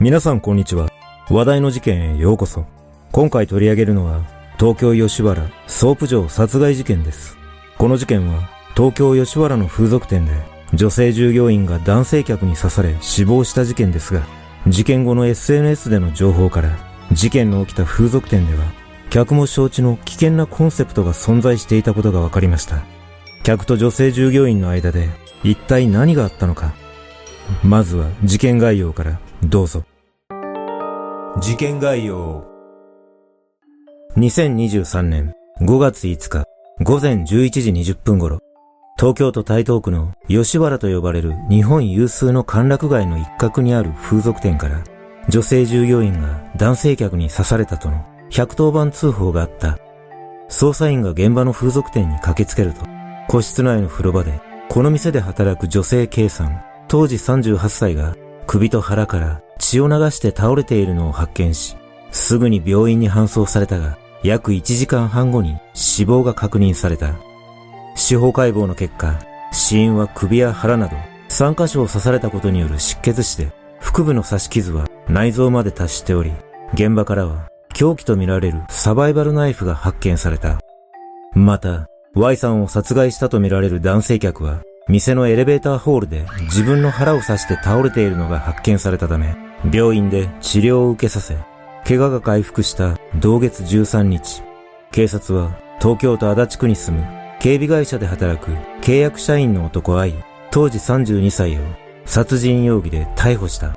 皆さんこんにちは。話題の事件へようこそ。今回取り上げるのは、東京吉原ソープ場殺害事件です。この事件は、東京吉原の風俗店で、女性従業員が男性客に刺され死亡した事件ですが、事件後の SNS での情報から、事件の起きた風俗店では、客も承知の危険なコンセプトが存在していたことが分かりました。客と女性従業員の間で、一体何があったのか。まずは事件概要からどうぞ。事件概要。2023年5月5日午前11時20分頃、東京都台東区の吉原と呼ばれる日本有数の歓楽街の一角にある風俗店から、女性従業員が男性客に刺されたとの110番通報があった。捜査員が現場の風俗店に駆けつけると、個室内の風呂場で、この店で働く女性 K さん、当時38歳が首と腹から血を流して倒れているのを発見し、すぐに病院に搬送されたが、約1時間半後に死亡が確認された。司法解剖の結果、死因は首や腹など3箇所を刺されたことによる失血死で、腹部の刺し傷は内臓まで達しており、現場からは凶器とみられるサバイバルナイフが発見された。また、Y さんを殺害したとみられる男性客は、店のエレベーターホールで自分の腹を刺して倒れているのが発見されたため、病院で治療を受けさせ、怪我が回復した同月13日、警察は東京都足立区に住む警備会社で働く契約社員の男愛、当時32歳を殺人容疑で逮捕した。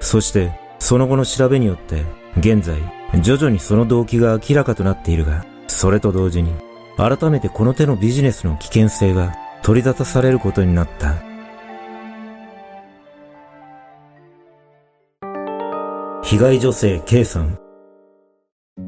そして、その後の調べによって、現在、徐々にその動機が明らかとなっているが、それと同時に、改めてこの手のビジネスの危険性が取り沙汰されることになった。被害女性 K さん。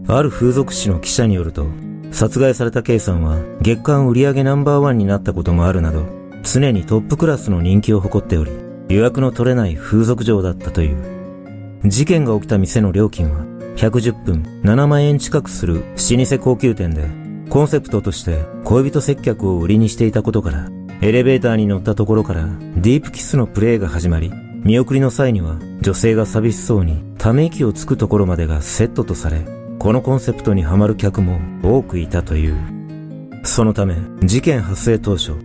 ある風俗誌の記者によると、殺害された K さんは月間売上ナンバーワンになったこともあるなど、常にトップクラスの人気を誇っており、予約の取れない風俗嬢だったという。事件が起きた店の料金は、110分7万円近くする老舗高級店で、コンセプトとして恋人接客を売りにしていたことから、エレベーターに乗ったところからディープキスのプレイが始まり、見送りの際には女性が寂しそうにため息をつくところまでがセットとされ、このコンセプトにはまる客も多くいたという。そのため、事件発生当初、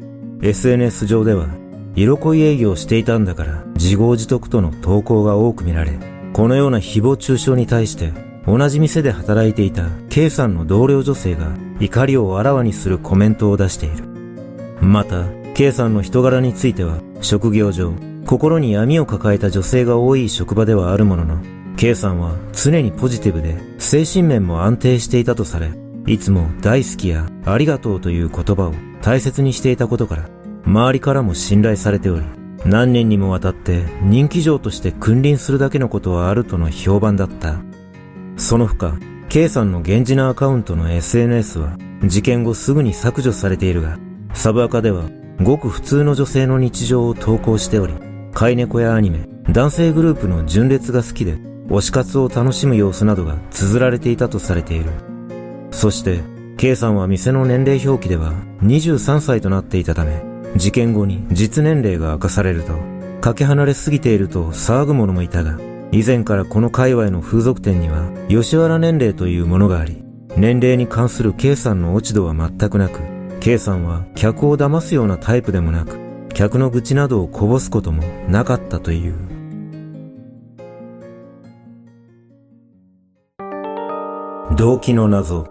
SNS 上では、色恋営業していたんだから自業自得との投稿が多く見られ、このような誹謗中傷に対して、同じ店で働いていた K さんの同僚女性が怒りをあらわにするコメントを出している。また、K さんの人柄については、職業上、心に闇を抱えた女性が多い職場ではあるものの、K さんは常にポジティブで精神面も安定していたとされ、いつも大好きやありがとうという言葉を大切にしていたことから、周りからも信頼されており、何年にもわたって人気嬢として君臨するだけのことはあるとの評判だった。その他、K さんの源氏名アカウントの SNS は事件後すぐに削除されているが、サブアカではごく普通の女性の日常を投稿しており、飼い猫やアニメ、男性グループの純烈が好きで、推し活を楽しむ様子などが綴られていたとされている。そして、K さんは店の年齢表記では23歳となっていたため、事件後に実年齢が明かされると、かけ離れすぎていると騒ぐ者もいたが、以前からこの界隈の風俗店には吉原年齢というものがあり、年齢に関する K さんの落ち度は全くなく、K さんは客を騙すようなタイプでもなく、客の愚痴などをこぼすこともなかったという。動機の謎。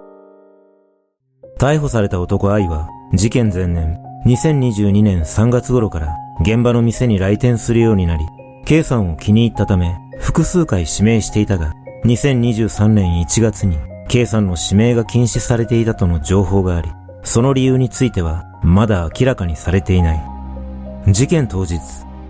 逮捕された男愛は、事件前年、2022年3月頃から現場の店に来店するようになり、K さんを気に入ったため、複数回指名していたが、2023年1月に K さんの指名が禁止されていたとの情報があり、その理由については、まだ明らかにされていない。事件当日、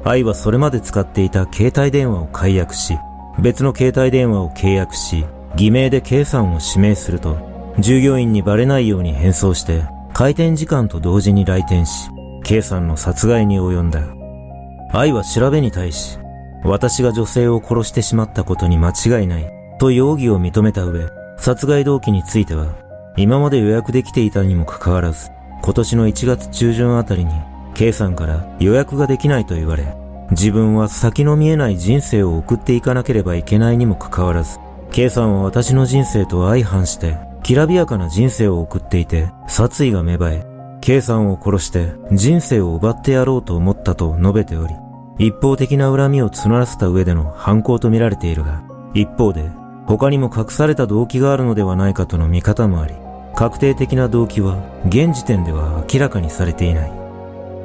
愛はそれまで使っていた携帯電話を解約し、別の携帯電話を契約し、偽名で K さんを指名すると、従業員にバレないように変装して、開店時間と同時に来店し、K さんの殺害に及んだ。愛は調べに対し、私が女性を殺してしまったことに間違いない、と容疑を認めた上、殺害動機については、今まで予約できていたにもかかわらず、今年の1月中旬あたりに、K さんから予約ができないと言われ、自分は先の見えない人生を送っていかなければいけないにもかかわらず、K さんは私の人生と相反して、きらびやかな人生を送っていて、殺意が芽生え、K さんを殺して人生を奪ってやろうと思ったと述べており、一方的な恨みを募らせた上での犯行と見られているが、一方で、他にも隠された動機があるのではないかとの見方もあり、確定的な動機は現時点では明らかにされていない。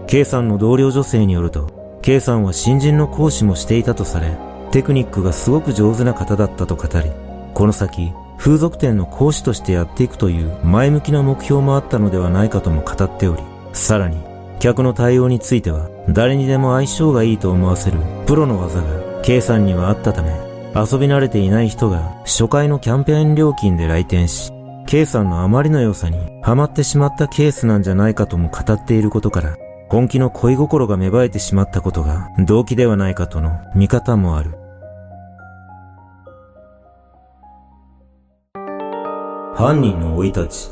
K さんの同僚女性によると、K さんは新人の講師もしていたとされ、テクニックがすごく上手な方だったと語り、この先、風俗店の講師としてやっていくという前向きな目標もあったのではないかとも語っており、さらに、客の対応については、誰にでも相性がいいと思わせるプロの技が K さんにはあったため、遊び慣れていない人が初回のキャンペーン料金で来店し、K さんのあまりの良さにハマってしまったケースなんじゃないかとも語っていることから、本気の恋心が芽生えてしまったことが動機ではないかとの見方もある。犯人の生い立ち。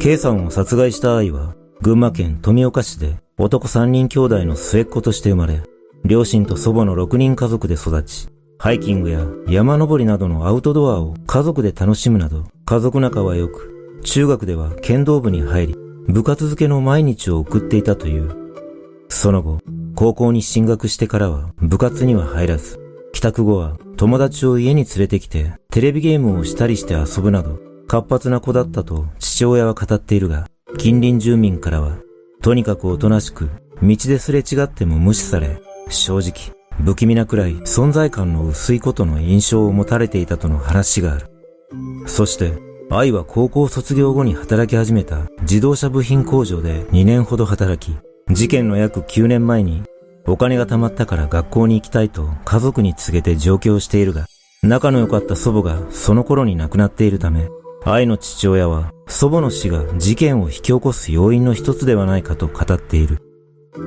K さんを殺害した愛は、群馬県富岡市で男三人兄弟の末っ子として生まれ、両親と祖母の6人家族で育ち、ハイキングや山登りなどのアウトドアを家族で楽しむなど、家族仲は良く、中学では剣道部に入り、部活付けの毎日を送っていたという。その後、高校に進学してからは部活には入らず、帰宅後は友達を家に連れてきてテレビゲームをしたりして遊ぶなど活発な子だったと父親は語っているが、近隣住民からはとにかくおとなしく道ですれ違っても無視され、正直不気味なくらい存在感の薄いことの印象を持たれていたとの話がある。そして愛は高校卒業後に働き始めた自動車部品工場で2年ほど働き、事件の約9年前にお金が貯まったから学校に行きたいと家族に告げて上京しているが、仲の良かった祖母がその頃に亡くなっているため、愛の父親は祖母の死が事件を引き起こす要因の一つではないかと語っている。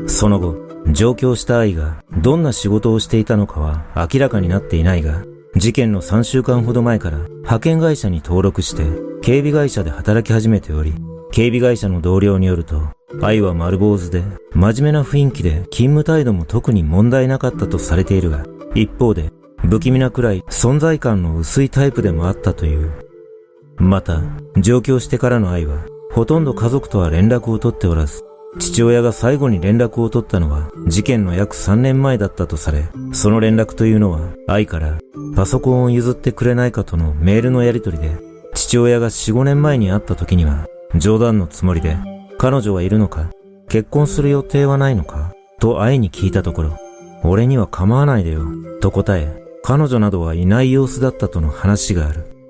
その後、上京した愛がどんな仕事をしていたのかは明らかになっていないが、事件の3週間ほど前から派遣会社に登録して警備会社で働き始めており、警備会社の同僚によると、愛は丸坊主で、真面目な雰囲気で勤務態度も特に問題なかったとされているが、一方で、不気味なくらい存在感の薄いタイプでもあったという。また、上京してからの愛は、ほとんど家族とは連絡を取っておらず、父親が最後に連絡を取ったのは事件の約3年前だったとされ、その連絡というのは愛からパソコンを譲ってくれないかとのメールのやり取りで、父親が4、5年前に会った時には冗談のつもりで彼女はいるのか結婚する予定はないのかと愛に聞いたところ、俺には構わないでよ、と答え、彼女などはいない様子だったとの話がある。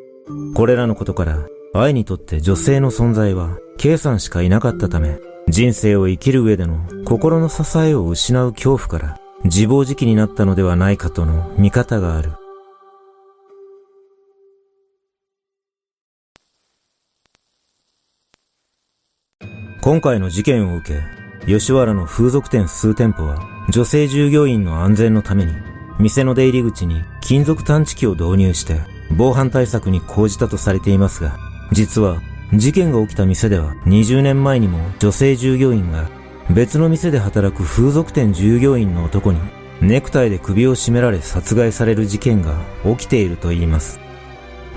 これらのことから、愛にとって女性の存在は、K さんしかいなかったため、人生を生きる上での心の支えを失う恐怖から自暴自棄になったのではないかとの見方がある。今回の事件を受け、吉原の風俗店数店舗は、女性従業員の安全のために、店の出入り口に金属探知機を導入して、防犯対策に講じたとされていますが、実は、事件が起きた店では20年前にも女性従業員が別の店で働く風俗店従業員の男にネクタイで首を絞められ殺害される事件が起きていると言います。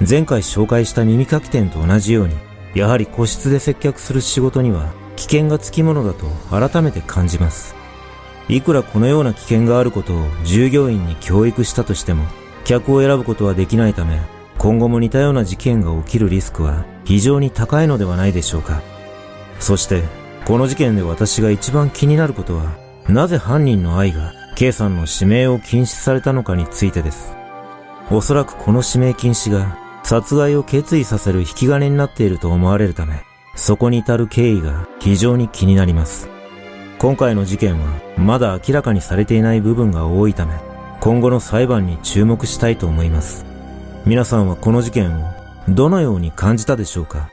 前回紹介した耳かき店と同じようにやはり個室で接客する仕事には危険がつきものだと改めて感じます。いくらこのような危険があることを従業員に教育したとしても、客を選ぶことはできないため、今後も似たような事件が起きるリスクは非常に高いのではないでしょうか。そして、この事件で私が一番気になることは、なぜ犯人の愛が K さんの指名を禁止されたのかについてです。おそらくこの指名禁止が殺害を決意させる引き金になっていると思われるため、そこに至る経緯が非常に気になります。今回の事件はまだ明らかにされていない部分が多いため、今後の裁判に注目したいと思います。皆さんはこの事件をどのように感じたでしょうか？